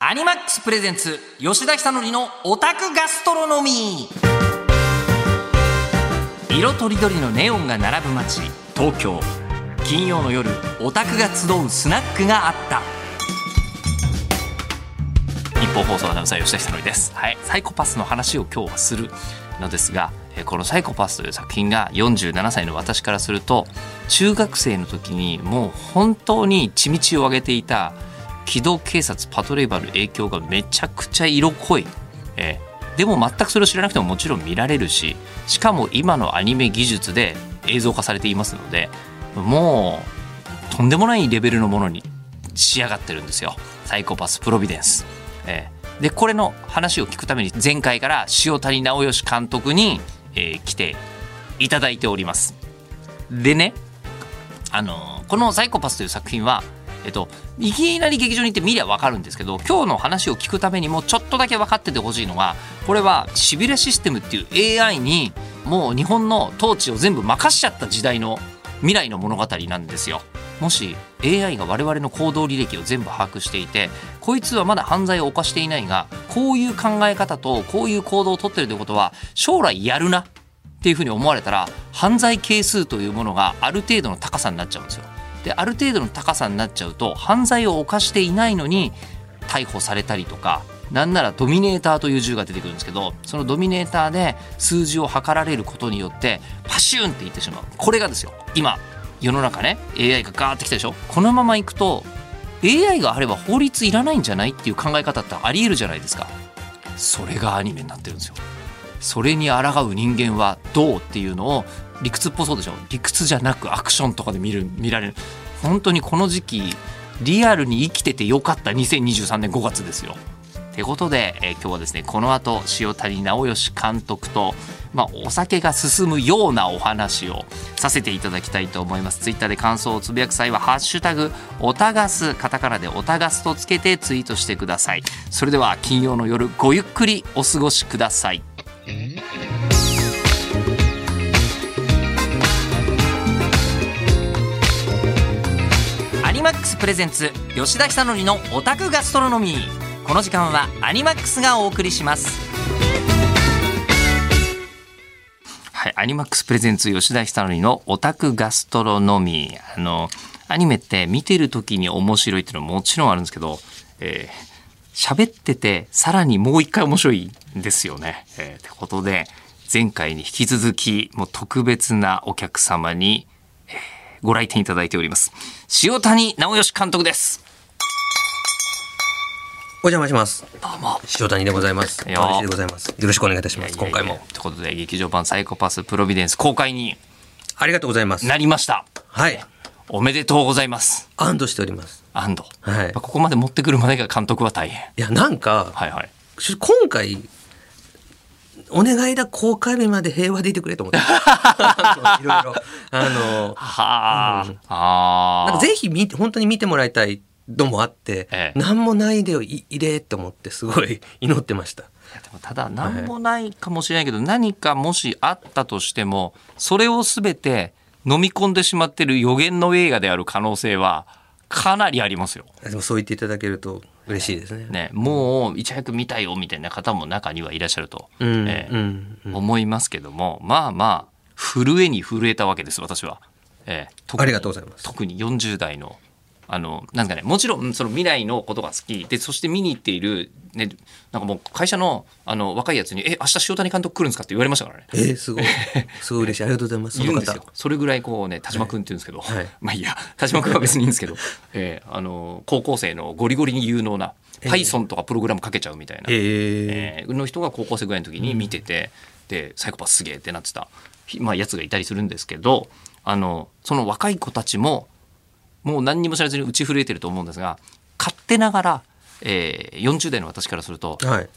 アニマックスプレゼンツ吉田久典のオタクガストロノミ。ー色とりどりのネオンが並ぶ街東京。金曜の夜オタクが集うスナックがあった。日本放送アナウンサー吉田久典です、はい、サイコパスの話を今日はするのですがえーこの「サイコパス」という作品が47歳の私からすると中学生の時にもう本当に血道を上げていた機動警察パトレーバーの影響がめちゃくちゃ色濃い、えーでも全くそれを知らなくてももちろん見られるししかも今のアニメ技術で映像化されていますのでもうとんでもないレベルのものに仕上がってるんですよサイコパスプロビデンス。えーでこれの話を聞くために前回から塩谷直義監督に、えー来ていただいております。でねあのこの「サイコパス」という作品は、えっと、いきなり劇場に行って見りゃ分かるんですけど今日の話を聞くためにもちょっとだけ分かっててほしいのがこれはシビレシステムっていう AI にもう日本の統治を全部任しちゃった時代の未来の物語なんですよ。もし AI が我々の行動履歴を全部把握していてこいつはまだ犯罪を犯していないがこういう考え方とこういう行動をとってるということは将来やるなっていうふうに思われたら犯罪係数というものがある程度の高さになっちゃうんですよ。である程度の高さになっちゃうと犯罪を犯していないのに逮捕されたりとかなんならドミネーターという銃が出てくるんですけどそのドミネーターで数字を測られることによってパシューンっていってしまう。これがですよ。今世の中ね AI がガーってきたでしょ。このままいくと AI があれば法律いらないんじゃないっていう考え方ってありえるじゃないですか。それがアニメになってるんですよ。それに抗う人間はどうっていうのを理屈っぽそうでしょ？理屈じゃなくアクションとかで見る見られる。本当にこの時期リアルに生きててよかった2023年5月ですよ。ってことで、えー今日はですねこの後塩谷直義監督と、まあ、お酒が進むようなお話をさせていただきたいと思います。ツイッターで感想をつぶやく際は「ハッシュタグおたがす」カタカナで「おたがす」とつけてツイートしてください。それでは金曜の夜ごゆっくりお過ごしください。ニマックスプレゼンツ吉田久典のオタクガストロノミー。この時間はアニマックスがお送りします。はいアニマックスプレゼンツ吉田久典のオタクガストロノミー。あのアニメって見てる時に面白いっていうのはもちろんあるんですけど、えー喋っててさらにもう一回面白いんですよね。えー、ってことで前回に引き続きもう特別なお客様にご来店いただいております。塩谷直義監督です。お邪魔します。どうも。塩谷でございます。よろしくお願いいたします。今回も。ということで、劇場版サイコパスプロビデンス公開にありがとうございます。なりました。はい。おめでとうございます。安堵しております。安堵。はいここまで持ってくるまでが監督は大変。いや、なんか、はいはい。今回、お願いだ、公開日まで平和でいてくれと思って。いろいろ。あの、はあ。ああ。なんかぜひ見て、本当に見てもらいたいのもあって、ええ何もないでよ、い入れと思って、すごい 祈ってました。でもただ何もないかもしれないけど、何かもしあったとしてもそれを全て飲み込んでしまってる予言の映画である可能性はかなりありますよ。でもそう言っていただけると嬉しいですね。ね、もういち早く見たよみたいな方も中にはいらっしゃると、うん、ええうん、うん思いますけどもまあまあ震えに震えたわけです私は。ええ特にありがとうございます特に40代のあのなんかねもちろんその未来のことが好きでそして見に行っている、ね、なんかもう会社のあの若いやつに「え明日塩谷監督来るんですか?」って言われましたからね。えー、すごい。すごい嬉しい。ありがとうございます。その方いるんですよ。それぐらいこうね田島君って言うんですけど、はいまあいいや田島君は別にいいんですけど、えーあの高校生のゴリゴリに有能な Python とかプログラムかけちゃうみたいな、えーえーの人が高校生ぐらいの時に見てて、でサイコパスすげえってなってた、ひまあ、やつがいたりするんですけどあのその若い子たちももう何にも知らずに打ち震えてると思うんですが勝手ながら、えー40代の私からするとはい。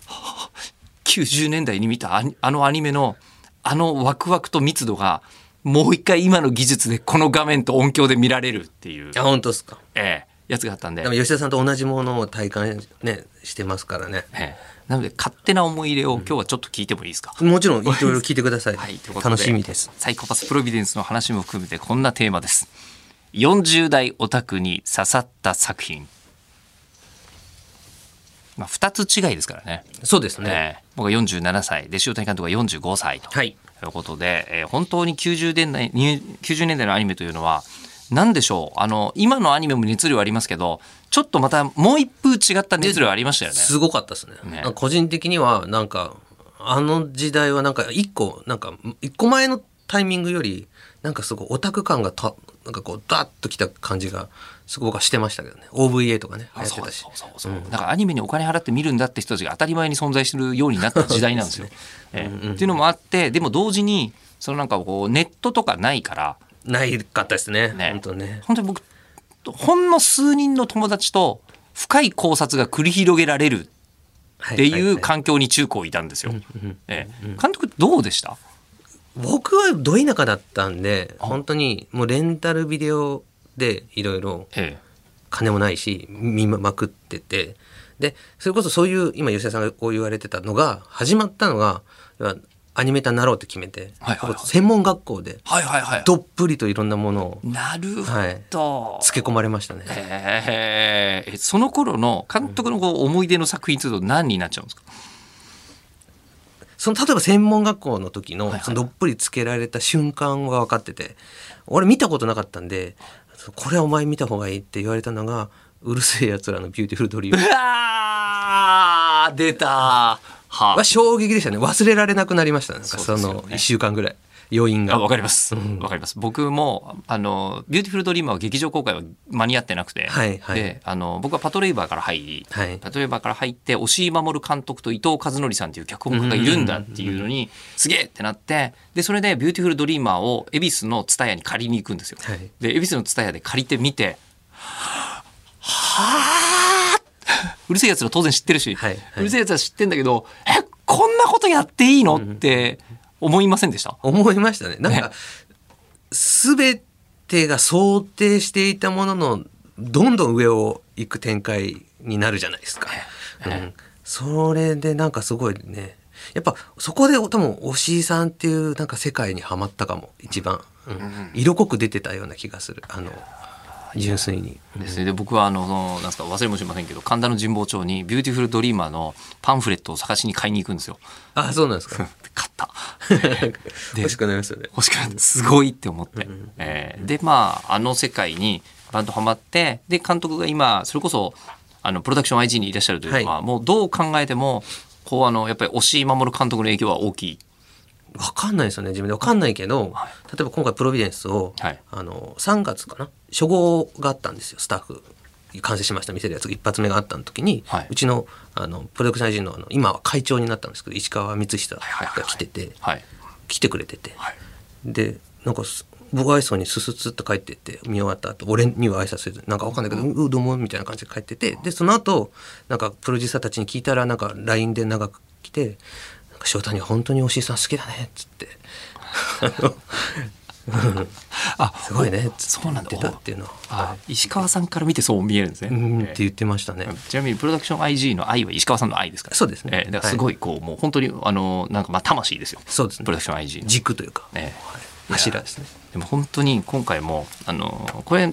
90年代に見たあのアニメのあのワクワクと密度がもう一回今の技術でこの画面と音響で見られるっていう、あ、本当ですか。えーやつがあったんででも吉田さんと同じものを体感ねしてますからね。ええなので勝手な思い入れを今日はちょっと聞いてもいいですか、もちろんいろいろ聞いてください。はい、ということで楽しみです。サイコパスプロビデンスの話も含めてこんなテーマです。40代オタクに刺さった作品。まあ、2つ違いですからね。そうですね。えー僕は47歳で塩谷監督が45歳と。はい。ということで、えー本当に90年代に90年代のアニメというのは何でしょう？あの今のアニメも熱量ありますけどちょっとまたもう一風違った熱量ありましたよね。すごかったですね。ね。個人的にはなんかあの時代はなんか一個なんか一個前のタイミングよりなんかすごいオタク感がたなんかこうダッときた感じがすごく僕はしてましたけどね。OVA とかね流行ってたし。そうそうそうそう。だからアニメにお金払って見るんだって人たちが当たり前に存在するようになった時代なんですよ。えーっていうのもあってでも同時にそのなんかこうネットとかないからないかったですね。ね。本当ね。本当に僕ほんの数人の友達と深い考察が繰り広げられるっていう環境に中高いたんですよ。ええ。監督どうでした？僕はど田舎だったんで本当にもうレンタルビデオでいろいろえ。金もないし見まくってて。でそれこそそういう今吉田さんがこう言われてたのが始まったのがアニメーターになろうって決めて、はいはいはい。専門学校ではいはいはい。どっぷりといろんなものをなるほはい。ど。漬け込まれましたね。へえその頃の監督のこう思い出の作品というと何になっちゃうんですか？その例えば専門学校の時のそのどっぷりつけられた瞬間が分かってて俺見たことなかったんでこれはお前見た方がいいって言われたのがうる星やつらのビューティフルドリームうわー出たはは衝撃でしたね。忘れられなくなりました。なんかそのですよね。1週間ぐらい。余韻があわかります。わかります。僕もあのビューティフルドリーマーは劇場公開は間に合ってなくて、はいはい。であの僕はパトレイバーから入り、はい。パトレイバーから入って押井守監督と伊藤和典さんっていう脚本家がいるんだっていうのにすげえってなってでそれでビューティフルドリーマーを恵比寿の蔦屋に借りに行くんですよ。はい。で恵比寿の蔦屋で借りてみてはあ うるせえやつら当然知ってるし、はいはいうるせえやつら知ってんだけどえこんなことやっていいのって思いませんでした、思いましたね。なんね。か全てが想定していたもののどんどん上を行く展開になるじゃないですか。うん、それでなんかすごいね。やっぱそこで多分押井さんっていうなんか世界にはまったかも一番、うん。色濃く出てたような気がする。あの純粋に。ですねで僕はあのなんですか忘れもしませんけど神田の神保町にビューティフルドリーマーのパンフレットを探しに買いに行くんですよ。あそうなんですか 買った。欲しくなりますよね。欲しくなってすごいって思って、えーでまああの世界にバーンとハマってで監督が今それこそあのプロダクション IG にいらっしゃるというのは、もうどう考えてもこうあのやっぱり押井守監督の影響は大きい。わかんないですよね自分で。わかんないけど、例えば今回プロビデンスを、はい。あの3月かな？初号があったんですよスタッフ完成しました見せるやつが一発目があったの時に、はい。うちのあのプロダクション IG のあの今は会長になったんですけど石川光久がはいはいはい。来てて、はい。来てくれてて、はい。でなんかす僕が愛想にススッスッと帰ってって見終わった後俺には挨拶せずなんかわかんないけど「ううどうも」みたいな感じで帰っててでその後なんかプロデューサーたちに聞いたらなんか LINE で長く来て「翔太に本当におしいさん好きだね」っつってあ すごいねそうなんだっていうのは、あ石川さんから見てそう見えるんですね。うんっえーて言ってましたね。ちなみにプロダクション IG の愛は石川さんの愛ですから。そうですねえーだからすごいこう、もう本当にあのなんかまあ魂ですよ。そうですねプロダクション IG の。軸というか、ね柱ですね。でも本当に今回もあのこれ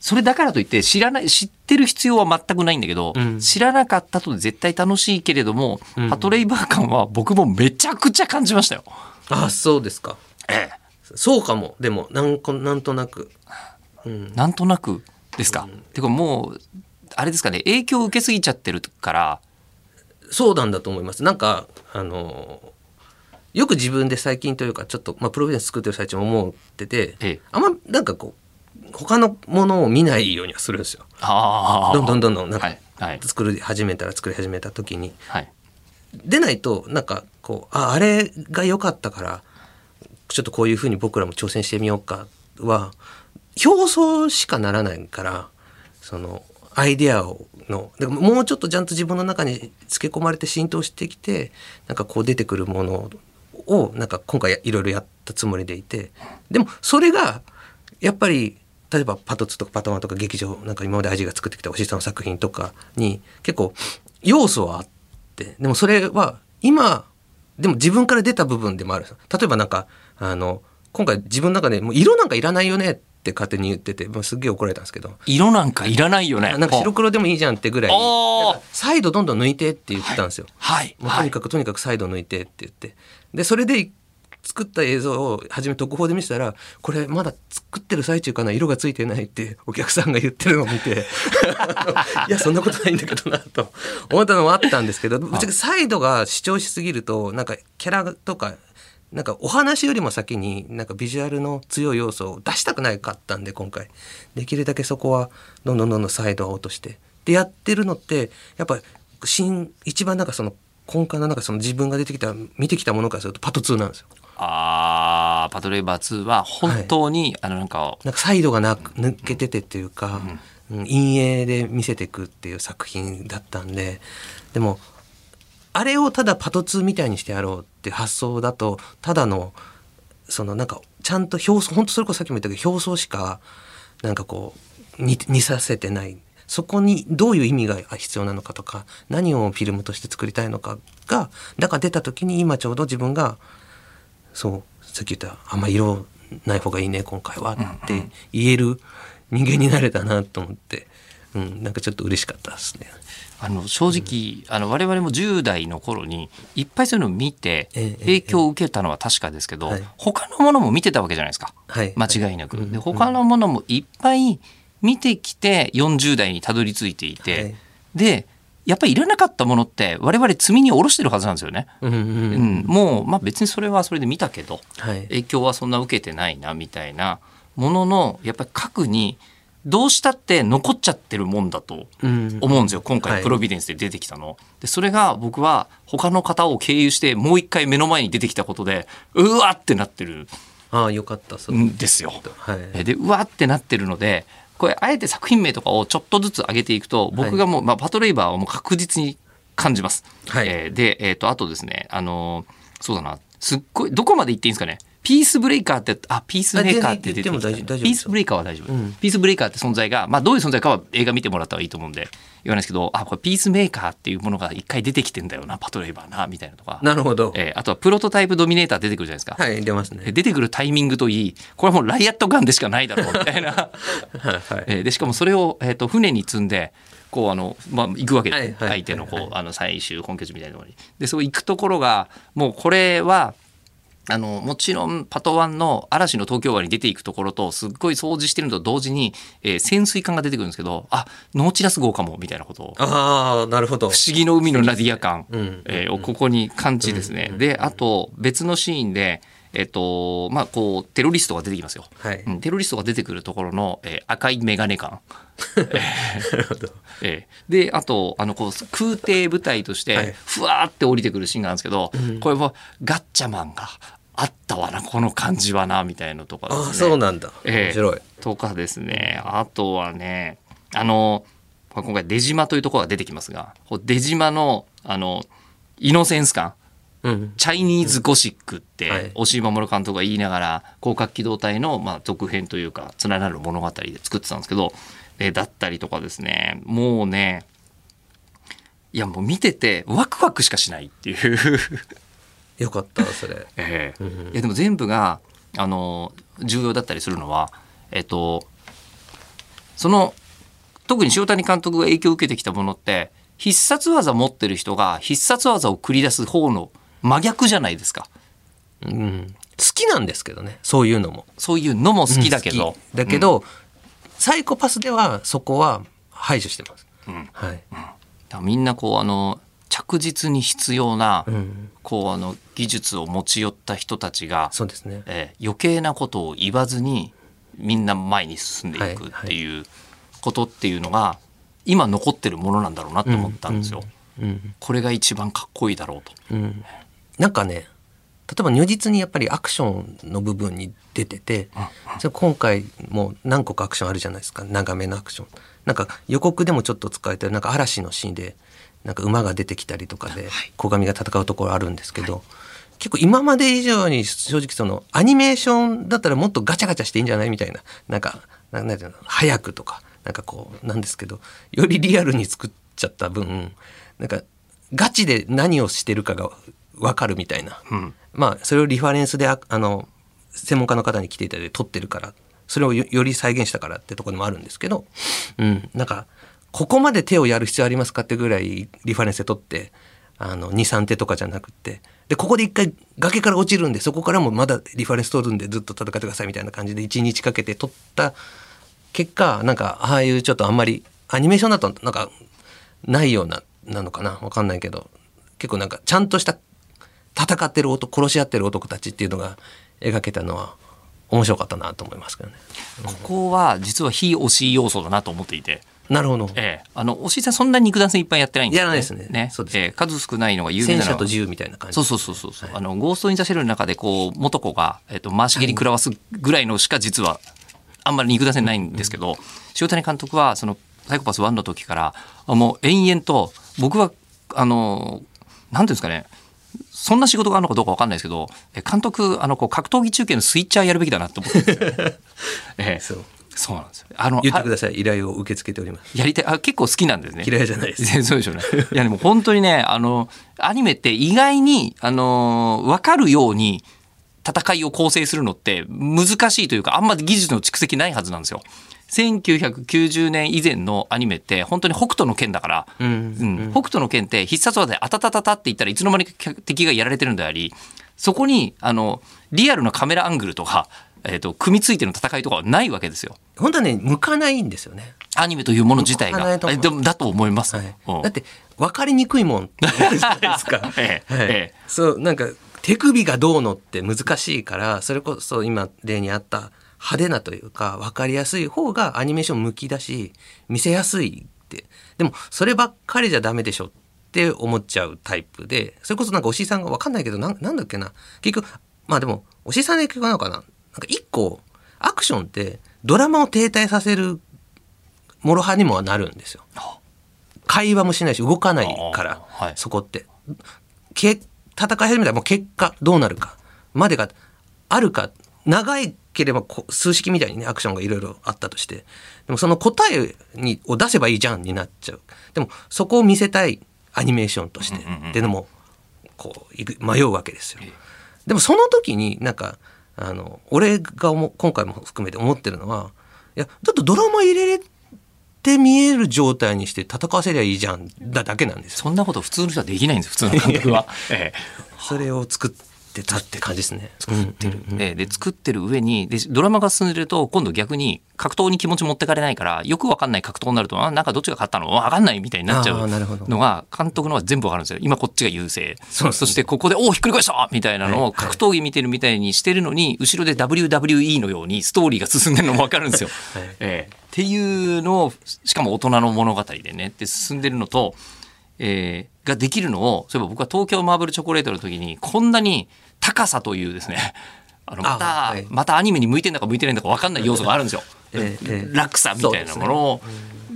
それだからといって知らない知ってる必要は全くないんだけど、うん。知らなかったと絶対楽しいけれども、うん。パトレイバー感は僕もめちゃくちゃ感じましたよ。あそうですか。えそうかも。でもなんこなんとなく、うん。え、なんとなくですか。てかもうあれですかね。影響を受けすぎちゃってるから。そうなんだと思います。なんかあのよく自分で最近というかちょっと、まあ、プロビデンス作ってる最中も思ってて、ええ。あんまなんかこう他のものを見ないようにはするんですよ。どんどんどんどんなんか作り始めたら作り始めた時に。はい。でないとなんかこうああれが良かったからちょっとこういうふうに僕らも挑戦してみようかは表層しかならないからそのアイデアをのだからもうちょっとちゃんと自分の中に漬け込まれて浸透してきてなんかこう出てくるものをなんか今回いろいろやったつもりでいてでもそれがやっぱり例えばパトツとかパトマンとか劇場なんか今までアジが作ってきたおしさんの作品とかに結構要素はあってでもそれは今でも自分から出た部分でもある例えばなんかあの今回自分の中でもう色なんかいらないよねっって勝手に言ってて、まあ、すっげえ怒られたんですけど色なんかいらないよね。なんか白黒でもいいじゃんってぐらいサイドどんどん抜いてって言ってたんですよ。はい。もうとにかくとにかくサイド抜いてって言ってでそれで作った映像を初め特報で見せたらこれまだ作ってる最中かな色がついてないってお客さんが言ってるのを見て いやそんなことないんだけどなと思ったのもあったんですけどぶっちゃけサイドが主張しすぎるとなんかキャラとかなんかお話よりも先になんかビジュアルの強い要素を出したくないかったんで今回。できるだけそこはどんどんどんどんサイドを落として。でやってるのってやっぱ新一番なんかその根幹のなんかその自分が出てきた見てきたものからするとパト2なんですよ。あーパトレイバー2は本当に、あのなんかなんかサイドがなく抜けててっていうか、うん。陰影で見せていくっていう作品だったんででもあれをただパト2みたいにしてやろうって発想だとただのそのなんかちゃんと表層本当それこそさっきも言ったけど表層しかなんかこう似似させてない。そこにどういう意味が必要なのかとか何をフィルムとして作りたいのかがだから出た時に今ちょうど自分がそうさっき言ったあんま色ない方がいいね今回はって言える人間になれたなと思って、うん、なんかちょっと嬉しかったですね。あの正直、あの我々も10代の頃にいっぱいそういうのを見てええ影響を受けたのは確かですけど、はい。他のものも見てたわけじゃないですか。はい、間違いなく。うんで他のものもいっぱい見てきて40代にたどり着いていて、はい。でやっぱりいらなかったものって我々積みに下ろしてるはずなんですよね。うんうんううん。ん、もう、まあ、別にそれはそれで見たけどはい。影響はそんな受けてないなみたいなもののやっぱり核にどうしたって残っちゃってるもんだとうん。思うんですよ今はい。回プロビデンスで出てきたの。でそれが僕は他の方を経由してもう一回目の前に出てきたことでうわってなってるああよかったそうんですよ。はい。えでうわってなってるのでこれあえて作品名とかをちょっとずつ上げていくと僕がもう、まあ、パトレイバーはもう確実に感じます。はい。えーで、えー、とあとですねあのーそうだな。すっごいどこまで言っていいんですかねピースブレイカーってあピースメーカーって出てきたあ全然言っても大丈夫ピースブレイカーは大丈夫、うん。ピースブレイカーって存在が、まあ、どういう存在かは映画見てもらったらいいと思うんで言わないですけどあこれピースメーカーっていうものが一回出てきてんだよなパトレイバーなみたいなとか、なるほど。えーあとはプロトタイプドミネーター出てくるじゃないですか、はい出ますね。で出てくるタイミングといいこれはもうライアットガンでしかないだろう。みたいな、はいはい。えーでしかもそれを、えー、と船に積んでこうあの、まあ、行くわけ。です、はいはい相手のこう、あの最終本拠地みたいなところに。でそう行くところがもうこれはあのもちろんパトワンの嵐の東京湾に出ていくところとすっごい掃除してるのと同時に、えー潜水艦が出てくるんですけどあノーチラス号かもみたいなこと。をああなるほど。不思議の海のナディア感、うんえーをここに感知ですね。であと別のシーンで、えっとまあ、こうテロリストが出てきますよ。はい。うんテロリストが出てくるところの、えー赤いメガネ感。なるほど。えーであとあのこう空挺部隊としはい。てふわーって降りてくるシーンがあるんですけど、これもガッチャマンがあったわなこの感じはなみたいなとかですね。ああそうなんだ。ええ。面白い。とかですね。あとはねあのまあ今回出島というところが出てきますが出島のあのイノセンス感。うん。チャイニーズゴシックっはい。て押井守監督が言いながら広角機動隊のまあ続編というかつながる物語で作ってたんですけどえだったりとかですね。もうねいやもう見ててワクワクしかしないっていうよかったそれ。ええ。うん。いやでも全部があの重要だったりするのはえっとその特に塩谷監督が影響を受けてきたものって必殺技持ってる人が必殺技を繰り出す方の真逆じゃないですか。うん。好きなんですけどねそういうのも。そういうのも好きだけど、うんだけど、サイコパスではそこは排除してます、うん。はい、だからみんなこうあの着実に必要な、うん、こうあの技術を持ち寄った人たちが、そうですね。えー余計なことを言わずにみんな前に進んでいくっていうことっていうのが今残ってるものなんだろうなと思ったんですよ。うんこれが一番かっこいいだろうと。うん、なんかね例えば如実にやっぱりアクションの部分に出てて、それ今回も何個かアクションあるじゃないですか。長めのアクション。なんか予告でもちょっと使えてるなんか嵐のシーンでなんか馬が出てきたりとかで小神が戦うところあるんですけど、結構今まで以上に正直そのアニメーションだったらもっとガチャガチャしていいんじゃないみたいななんかななんていうの早くとかなんかこうなんですけどよりリアルに作っちゃった分なんかガチで何をしてるかが分かるみたいな、うん。まあそれをリファレンスでああの専門家の方に来ていただいて撮ってるからそれをよより再現したからってところもあるんですけど、うん、なんかここまで手をやる必要ありますかってぐらいリファレンスで取ってあの23手とかじゃなくてでここで一回崖から落ちるんでそこからもまだリファレンス取るんでずっと戦ってくださいみたいな感じで1日かけて取った結果なんかああいうちょっとあんまりアニメーションだとなんかないようななのかな？わかんないけど結構なんかちゃんとした戦ってる男殺し合ってる男たちっていうのが描けたのは面白かったなと思いますけどね。ここは実は非推し要素だなと思っていて。なるほど。ええ、あの、推しさんそんなに肉弾戦いっぱいやってないんですよ、やらないですね。ね。そうです。ええ。数少ないのが有名なの車と銃みたいな感じ。そうそうそうそうそう、あのゴースト・イン・ザ・シェルの中でこう元子が、えっと、回し蹴り食らわすぐらいのしか実はあんまり肉出せないんですけど、塩谷監督はそのサイコパス1の時からあもう延々と僕はあのなんていうんですかね。そんな仕事があるのかどうかわかんないですけどえ監督あのこう格闘技中継のスイッチャーやるべきだなと思って。ええ。そうそうなんですよあのあ言ってください依頼を受け付けております。やりたいあ結構好きなんですね嫌いじゃないです。そうでしょうね。いやでも本当にね、あの、アニメって意外に、あの、わかるように戦いを構成するのって難しいというか、あんまり技術の蓄積ないはずなんですよ。1990年以前のアニメって本当に北斗の剣だから、うんうん北斗の剣って必殺技であたたたたって言ったらいつの間にか敵がやられてるんであり、そこに、あの、リアルなカメラアングルとか、えっ、と、組みついての戦いとかはないわけですよ。本当はね向かないんですよね。アニメというもの自体が。でもだと思います。はいうん。だって分かりにくいもんじゃないですか ええはいええそうなんか手首がどうのって難しいからそれこそ今例にあった派手なというか分かりやすい方がアニメーション向きだし見せやすいってでもそればっかりじゃダメでしょって思っちゃうタイプでそれこそなんかおしいさんが分かんないけどなんなんだっけな結局まあでもおしいさんの影響なのかななんか一個アクションってドラマを停滞させる諸刃にもなるんですよ。会話もしないし動かないから、はい。そこって。け戦い始めたらもう結果どうなるかまでがあるか長いければ数式みたいにねアクションがいろいろあったとしてでもその答えにを出せばいいじゃんになっちゃう。でもそこを見せたいアニメーションとしてっていうのもこう迷うわけですよ。でもその時になんかあの俺が今回も含めて思ってるのはいやだってドラマ入れれて見える状態にして戦わせりゃいいじゃんだだけなんですよ。そんなこと普通の人はできないんです普通の監督は。え それを作ってたって感じですね。作ってる。えでで作ってる上にでドラマが進んでると今度逆に格闘に気持ち持ってかれないからよくわかんない格闘になるとあなんかどっちが勝ったの？わかんないみたいになっちゃうのが監督のは全部わかるんですよ。今こっちが優勢。そうですね。してここでおおひっくり返したみたいなのをはい格闘技見てるみたいにしてるのに後ろで WWE のようにストーリーが進んでるのもわかるんですよ。はい。ええ。っていうのをしかも大人の物語でねって進んでるのと、えーができるのをそういえば僕は東京マーブルチョコレートの時にこんなに高さというですね あのまた、あはい。またアニメに向いてるのか向いてないのか分かんない要素があるんですよ。ええええ落差みたいなものを、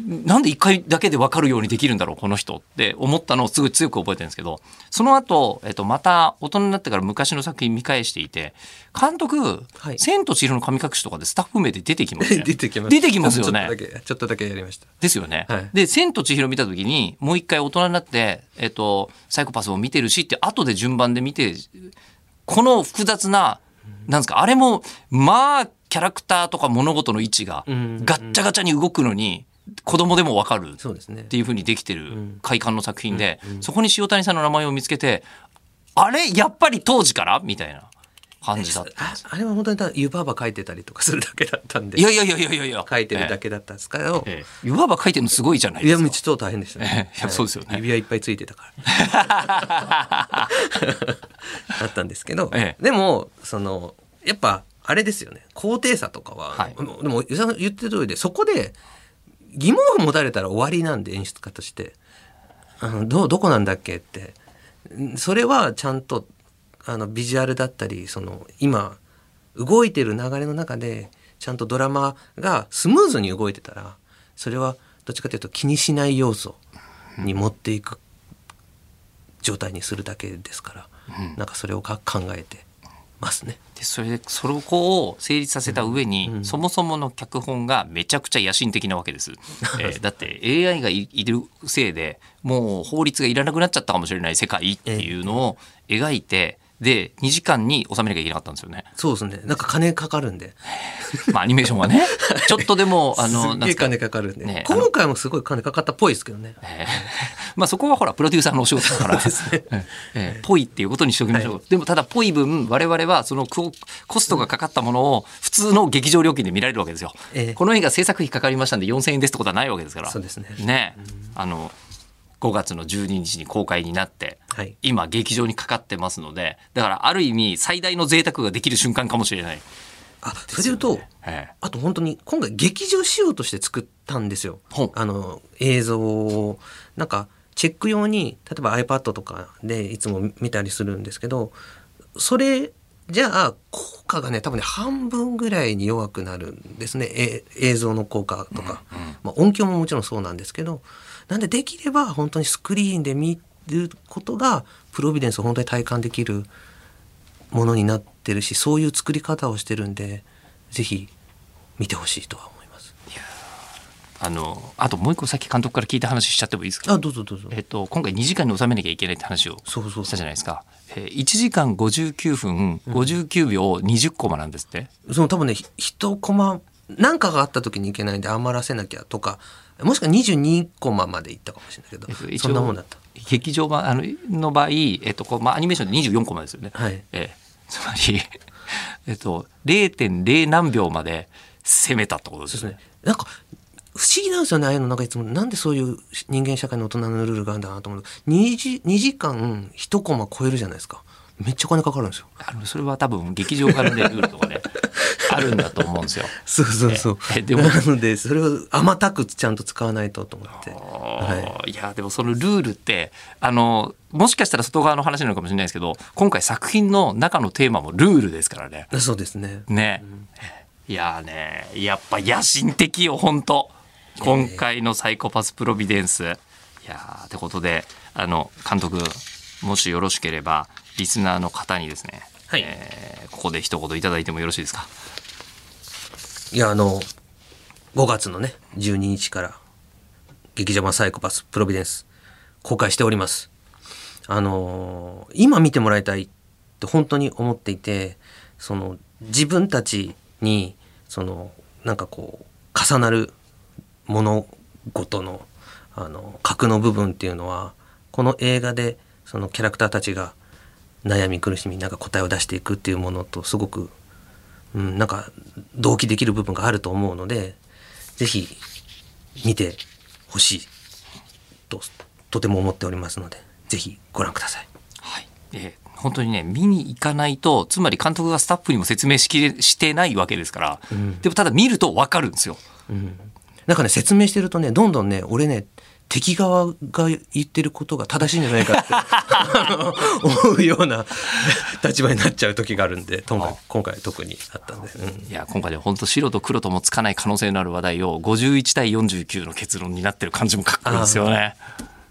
なんで一回だけで分かるようにできるんだろうこの人って思ったのをすごい強く覚えてるんですけどその後、えっとまた大人になってから昔の作品見返していて監督「はい千と千尋の神隠し」とかでスタッフ名で出てきますね。出てきます。出てきますよねちょっとだけちょっとだけやりました。ですよね。はいで、千と千尋見た時に、もう一回大人になって、えっと、サイコパスを見てるしって、後で順番で見て、この複雑な、なんですか、あれも、まあ、キャラクターとか物事の位置が、んガッチャガチャに動くのに、子供でもわかるって。いうふうにできてる快感の作品で、そこに塩谷さんの名前を見つけて、あれ？やっぱり当時から？みたいな感じだった。ああれは本当にただ湯婆婆書いてたりとかするだけだったんでいやいやいやいやいやいや。書いてるだけだったんですけど、ええ。ええいわば書いてるのすごいじゃないいやですか。もうちょっと大変でしたね。ええいやそうですよね指輪いっぱいついてたから。だったんですけど、ええでもそのやっぱあれですよね高低差とかは、はいでも言ってる通りでそこで疑問符持たれたら終わりなんで演出家として。あのどどこなんだっけって。んそれはちゃんとあのビジュアルだったりその今動いてる流れの中でちゃんとドラマがスムーズに動いてたらそれはどっちかというと気にしない要素に持っていく状態にするだけですから、なんかそれをか考えてますね。でそれでそれを成立させた上に、うんそもそもの脚本がめちゃくちゃ野心的なわけです、えーだって AI がいいるせいでもう法律がいらなくなっちゃったかもしれない世界っていうのを描いてで2時間に収めなきゃいけなかったんですよね。そうですね。なんか金かかるんで。まあアニメーションはね。ちょっとでもあのすっげえなんすか金かかるんで、ね今回もすごい金かかったっぽいですけどね。えー まあそこはほらプロデューサーのお仕事だから。ええええ。ぽいっていうことにしておきましょう、でもただぽい分我々はそのココストがかかったものを普通の劇場料金で見られるわけですよ、ええ。この映画制作費かかりましたんで4000円ですってことはないわけですから。そうですね。ね。あの5月の12日に公開になって、はい。今劇場にかかってますのでだからある意味最大の贅沢ができる瞬間かもしれない、あそれで言うとええ。あと本当に今回劇場仕様として作ったんですよ。あの映像を。なんかチェック用に例えば iPad とかでいつも見たりするんですけどそれじゃあ効果がね多分ね半分ぐらいに弱くなるんですね。え映像の効果とか、まあ、音響ももちろんそうなんですけどなんでできれば本当にスクリーンで見ることがプロビデンスを本当に体感できるものになってるしそういう作り方をしてるんでぜひ見てほしいとは思います。あのあともう一個さっき監督から聞いた話しちゃってもいいですか？あどうぞどうぞ。えっと、今回2時間に収めなきゃいけないって話をそうそうそうしたじゃないですか。えー、1時間59分59秒20コマなんですって？その多分ねひ一コマ何かがあった時にいけないんで余らせなきゃとかもしくは22コマまでいったかもしれないけど、えっとそんなもんだった。劇場版あのの場合、えっとこうまあ、アニメーションで24コマですよね。はいえーつまり、えっと、0.0何秒まで攻めたってことですよね。なんか不思議なんですよねああいうのなんかいつもなんでそういう人間社会の大人のルールがあるんだなと思う2時 ,2 時間1コマ超えるじゃないですかめっちゃお金かかるんですよ。あのそれは多分劇場からのルールとかね あるんだと思うんですよ。そうそうそう。ええでも。なのでそれを甘たくちゃんと使わないとと思って。はい。い、やでもそのルールってあのもしかしたら外側の話なのかもしれないですけど今回作品の中のテーマもルールですからね。そうですね。ね、いやーねやっぱ野心的よ本当今回の「サイコパス・プロビデンス」いやーってことであの監督もしよろしければリスナーの方にですね、はい。えーここで一言いただいてもよろしいですか？いやあの5月のね12日から劇場版サイコパスプロビデンス公開しております。あの今見てもらいたいって本当に思っていてその自分たちにそのなんかこう重なる物事のあの核の部分っていうのはこの映画でそのキャラクターたちが悩み苦しみなんか答えを出していくっていうものとすごくうん、なんか同期できる部分があると思うのでぜひ見てほしいととても思っておりますのでぜひご覧ください。はい、えー本当にね見に行かないとつまり監督がスタッフにも説明しきれしてないわけですから、んでもただ見ると分かるんですよ。うん、なんかね説明してるとねどんどんね俺ね敵側が言ってることが正しいんじゃないかって 思うような 立場になっちゃう時があるんで今回今回特にあったんで、うん。いや今回で本当白と黒ともつかない可能性のある話題を51対49の結論になってる感じもかっこいいですよね。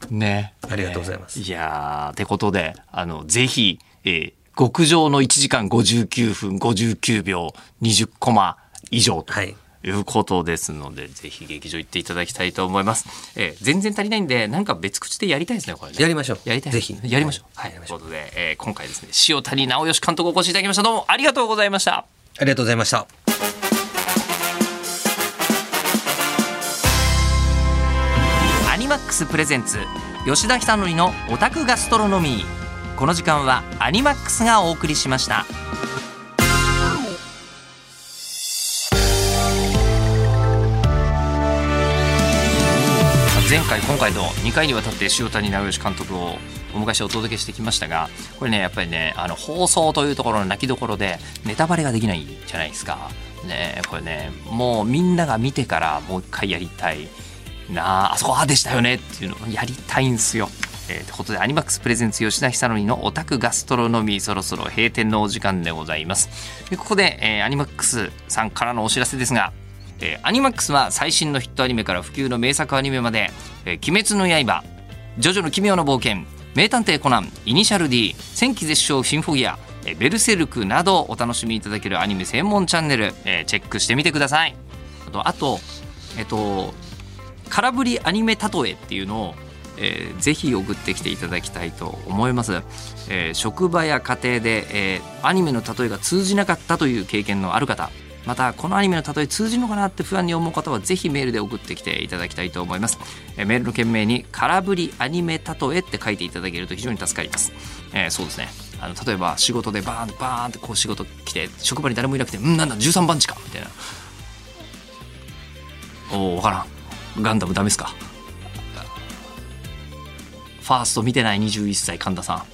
ね。ありがとうございます。いやーってことであのぜひ、えー極上の1時間59分59秒20コマ以上と。はいいうことですので、ぜひ劇場行っていただきたいと思います。えー全然足りないんで、なんか別口でやりたいですね、これね。やりましょうやりたい。ぜひやりましょう。はい。ということで、えー今回ですね、塩谷直義監督お越しいただきました。どうもありがとうございました。ありがとうございました。アニマックスプレゼンツ吉田久典のオタクガストロノミーこの時間はアニマックスがお送りしました前回今回と2回にわたって塩谷直義監督をお迎えしてお届けしてきましたがこれねやっぱりねあの放送というところの泣きどころでネタバレができないじゃないですか。ねこれねもうみんなが見てからもう一回やりたいなああそこあでしたよねっていうのをやりたいんすよ。えー、ということでアニマックスプレゼンツ吉田久典のオタクガストロノミーそろそろ閉店のお時間でございます。でここで、えーアニマックスさんからのお知らせですがえーアニマックスは最新のヒットアニメから普及の名作アニメまで「えー鬼滅の刃」「ジョジョの奇妙な冒険」「名探偵コナン」「イニシャル D」「戦記絶唱シンフォギア」え「ベルセルク」などお楽しみいただけるアニメ専門チャンネル、えーチェックしてみてください。あとあとえっと空振りアニメ例えっていうのをえーぜひ送ってきていただきたいと思います、えー職場や家庭で、えーアニメの例えが通じなかったという経験のある方またこのアニメの例え通じるのかなって不安に思う方はぜひメールで送ってきていただきたいと思います、えメールの件名に「空振りアニメ例え」って書いていただけると非常に助かります、えーそうですね。あの例えば仕事でバーンとバーンってこう仕事来て職場に誰もいなくて「うんなんだ13番地か」みたいな。おお分からん。ガンダムダメっすか。ファースト見てない21歳神田さん。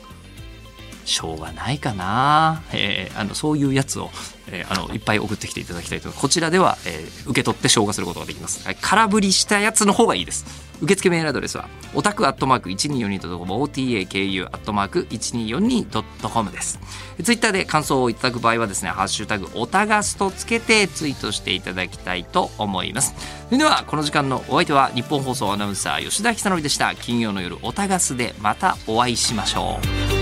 しょうがないかな、えーあのそういうやつを、えーあのいっぱい送ってきていただきたいと。こちらでは、えー受け取って消化することができます、はい、空振りしたやつの方がいいです。受付メールアドレスはオタクアットマーク 1242.com otaku アットマーク 1242.com です。ツイッターで感想をいただく場合はですねハッシュタグオタガスとつけてツイートしていただきたいと思います。それではこの時間のお相手は日本放送アナウンサー吉田久典でした。金曜の夜オタガスでまたお会いしましょう。